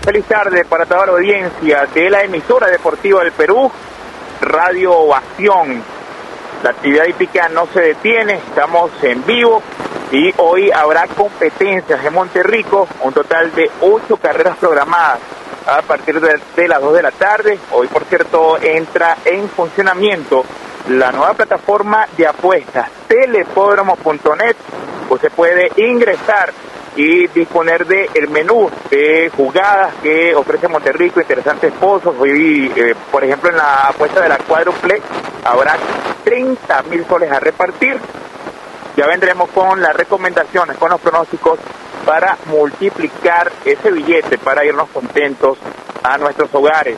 Feliz tarde para toda la audiencia de la emisora deportiva del Perú, Radio Ovación. La actividad hípica no se detiene, estamos en vivo y hoy habrá competencias en Monterrico, un total de ocho carreras programadas a partir de, las 2 de la tarde. Hoy, por cierto, entra en funcionamiento la nueva plataforma de apuestas, telepódromo.net. Usted puede ingresar y disponer de el menú de jugadas que ofrece Monterrico, interesantes pozos. Hoy, eh, por ejemplo, en la apuesta de la cuádruple habrá 30 mil soles a repartir. Ya vendremos con las recomendaciones, con los pronósticos para multiplicar ese billete, para irnos contentos a nuestros hogares.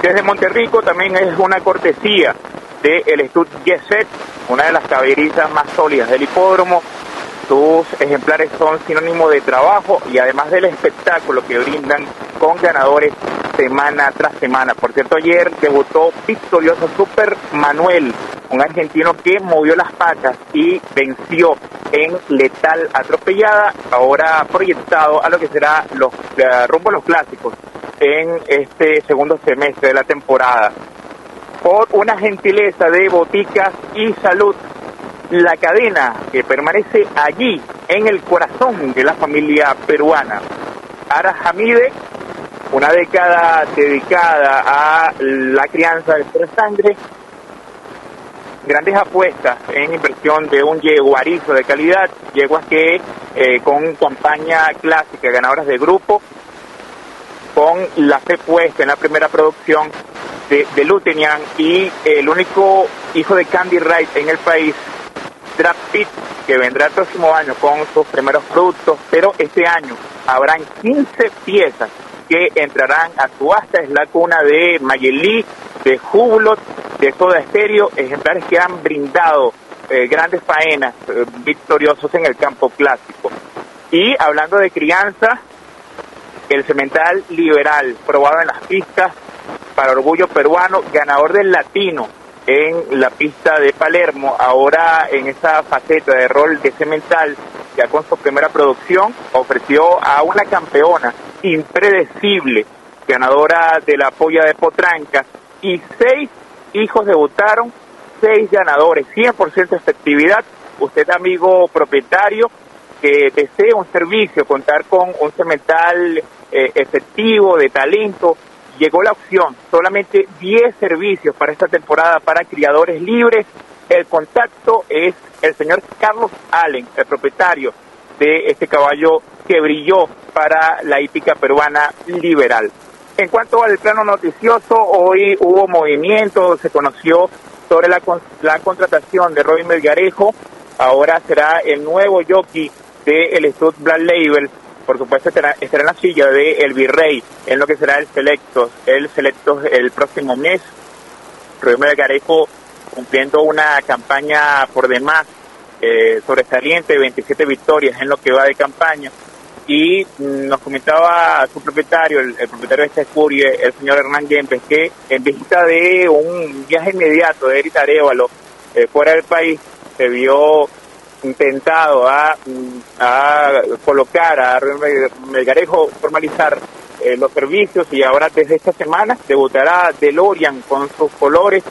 Desde Monterrico también es una cortesía del de Stud Yeset, una de las caballerizas más sólidas del hipódromo. Sus ejemplares son sinónimo de trabajo y además del espectáculo que brindan con ganadores semana tras semana. Por cierto, ayer debutó victorioso Super Manuel, un argentino que movió las patas y venció en letal atropellada, ahora proyectado a lo que será los eh, rumbo a los clásicos en este segundo semestre de la temporada. Por una gentileza de boticas y salud, la cadena que permanece allí en el corazón de la familia peruana. Ara Hamide, una década dedicada a la crianza de por sangre, grandes apuestas en inversión de un yeguarizo de calidad, yeguas que eh, con campaña clásica, ganadoras de grupo, con la fe puesta en la primera producción de, de Lutenian y el único hijo de Candy Wright en el país, Pit, que vendrá el próximo año con sus primeros productos, pero este año habrán 15 piezas que entrarán a subasta, es la cuna de Mayelí, de Hublot, de Soda Estéreo, ejemplares que han brindado eh, grandes faenas eh, victoriosos en el campo clásico. Y hablando de crianza, el cemental liberal, probado en las pistas para orgullo peruano, ganador del latino en la pista de Palermo, ahora en esa faceta de rol de cemental, ya con su primera producción, ofreció a una campeona impredecible, ganadora de la polla de Potranca, y seis hijos debutaron, seis ganadores, 100% efectividad. Usted, amigo propietario, que desee un servicio, contar con un cemental eh, efectivo, de talento, llegó la opción, solamente 10 servicios para esta temporada para criadores libres. El contacto es el señor Carlos Allen, el propietario de este caballo que brilló para la hípica peruana liberal. En cuanto al plano noticioso, hoy hubo movimiento, se conoció sobre la, la contratación de Robin Melgarejo, ahora será el nuevo jockey del de Stud Black Label, por supuesto estará, en la silla de El Virrey, en lo que será el Selectos, el Selectos el próximo mes. Robin Melgarejo cumpliendo una campaña por demás eh, sobresaliente, 27 victorias en lo que va de campaña y nos comentaba su propietario, el, propietario de esta escurie, el señor Hernán Yempes, que en vista de un viaje inmediato de Eric Arevalo eh, fuera del país, se vio intentado a, colocar a Melgarejo, formalizar eh, los servicios y ahora desde esta semana debutará DeLorean con sus colores,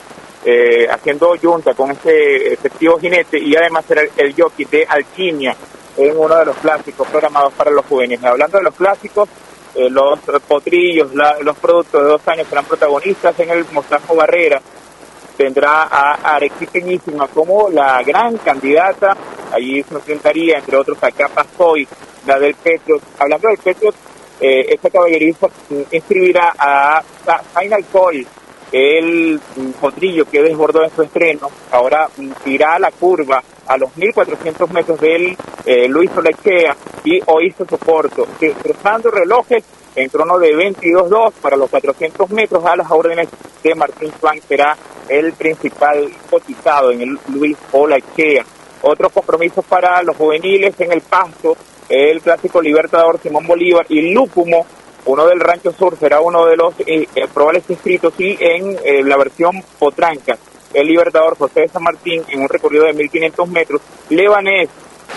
eh, haciendo junta con este efectivo jinete y además será el, jockey de Alquimia en uno de los clásicos programados para los juveniles. Hablando de los clásicos, eh, los potrillos, los productos de dos años serán protagonistas en el Mostajo Barrera. Tendrá a Arequipeñísima como la gran candidata. Allí se enfrentaría, entre otros, a Capa Soy, la del Petro. Hablando del Petro, eh, este caballerismo inscribirá a Final Call, el potrillo que desbordó en su estreno. Ahora irá a la curva a los 1400 metros del eh, Luis Olechea y Oísto Soporto, que cruzando relojes en trono de 22-2 para los 400 metros a las órdenes de Martín Swan será el principal cotizado en el Luis Olechea. Otros compromisos para los juveniles en el pasto, el clásico Libertador Simón Bolívar y Lúcumo, uno del Rancho Sur será uno de los eh, eh, probables inscritos y en la versión Potranca el Libertador José de San Martín en un recorrido de 1500 metros, Lebanés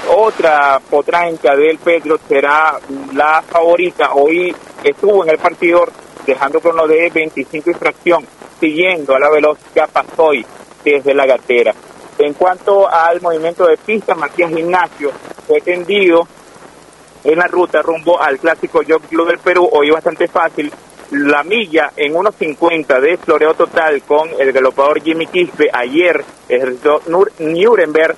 otra potranca del Petro será la favorita. Hoy estuvo en el partidor dejando crono de 25 infracción, siguiendo a la velocidad Pasoy desde la gatera. En cuanto al movimiento de pista, Matías Gimnasio fue tendido en la ruta rumbo al clásico Jockey Club del Perú, hoy bastante fácil. La milla en 1.50 de floreo total con el galopador Jimmy Quispe. Ayer ejerció Nuremberg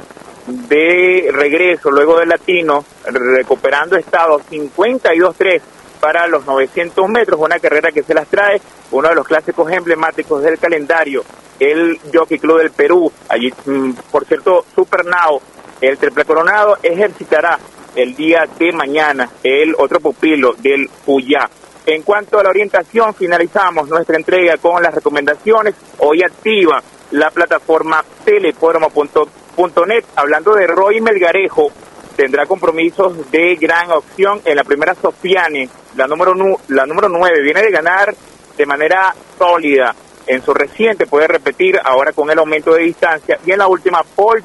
de regreso luego del latino, recuperando estado 52-3 para los 900 metros, una carrera que se las trae, uno de los clásicos emblemáticos del calendario, el Jockey Club del Perú. Allí, mm, por cierto, Super Now, el triple coronado, ejercitará el día de mañana el otro pupilo del Puyá. En cuanto a la orientación, finalizamos nuestra entrega con las recomendaciones. Hoy activa la plataforma telepormo.net. Hablando de Roy Melgarejo, tendrá compromisos de gran opción en la primera Sofiane, la número, la número 9. Viene de ganar de manera sólida en su reciente, puede repetir ahora con el aumento de distancia. Y en la última, Paul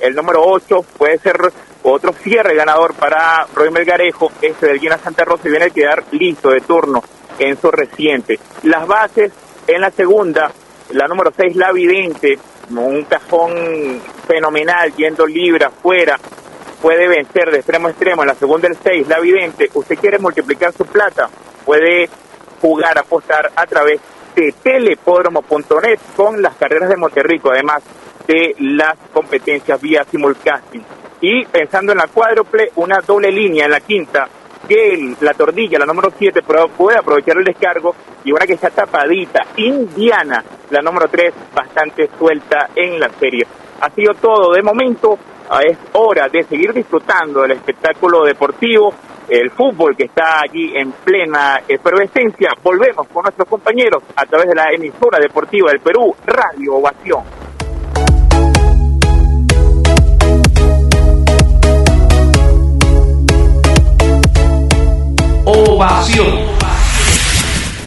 el número 8, puede ser otro cierre ganador para Roy Melgarejo, este del Guina Santa Rosa, y viene a quedar listo de turno en su reciente. Las bases en la segunda, la número 6, La Vidente, un cajón fenomenal, yendo libre afuera, puede vencer de extremo a extremo. En la segunda, el 6, La Vidente, usted quiere multiplicar su plata, puede jugar, apostar a través de telepodromo.net con las carreras de Monterrico, además de las competencias vía simulcasting y pensando en la cuádruple, una doble línea en la quinta, que la tordilla, la número 7, puede aprovechar el descargo y ahora que está tapadita, Indiana, la número 3, bastante suelta en la serie. Ha sido todo de momento, es hora de seguir disfrutando del espectáculo deportivo, el fútbol que está allí en plena efervescencia. Volvemos con nuestros compañeros a través de la emisora deportiva del Perú, Radio Ovación. ovación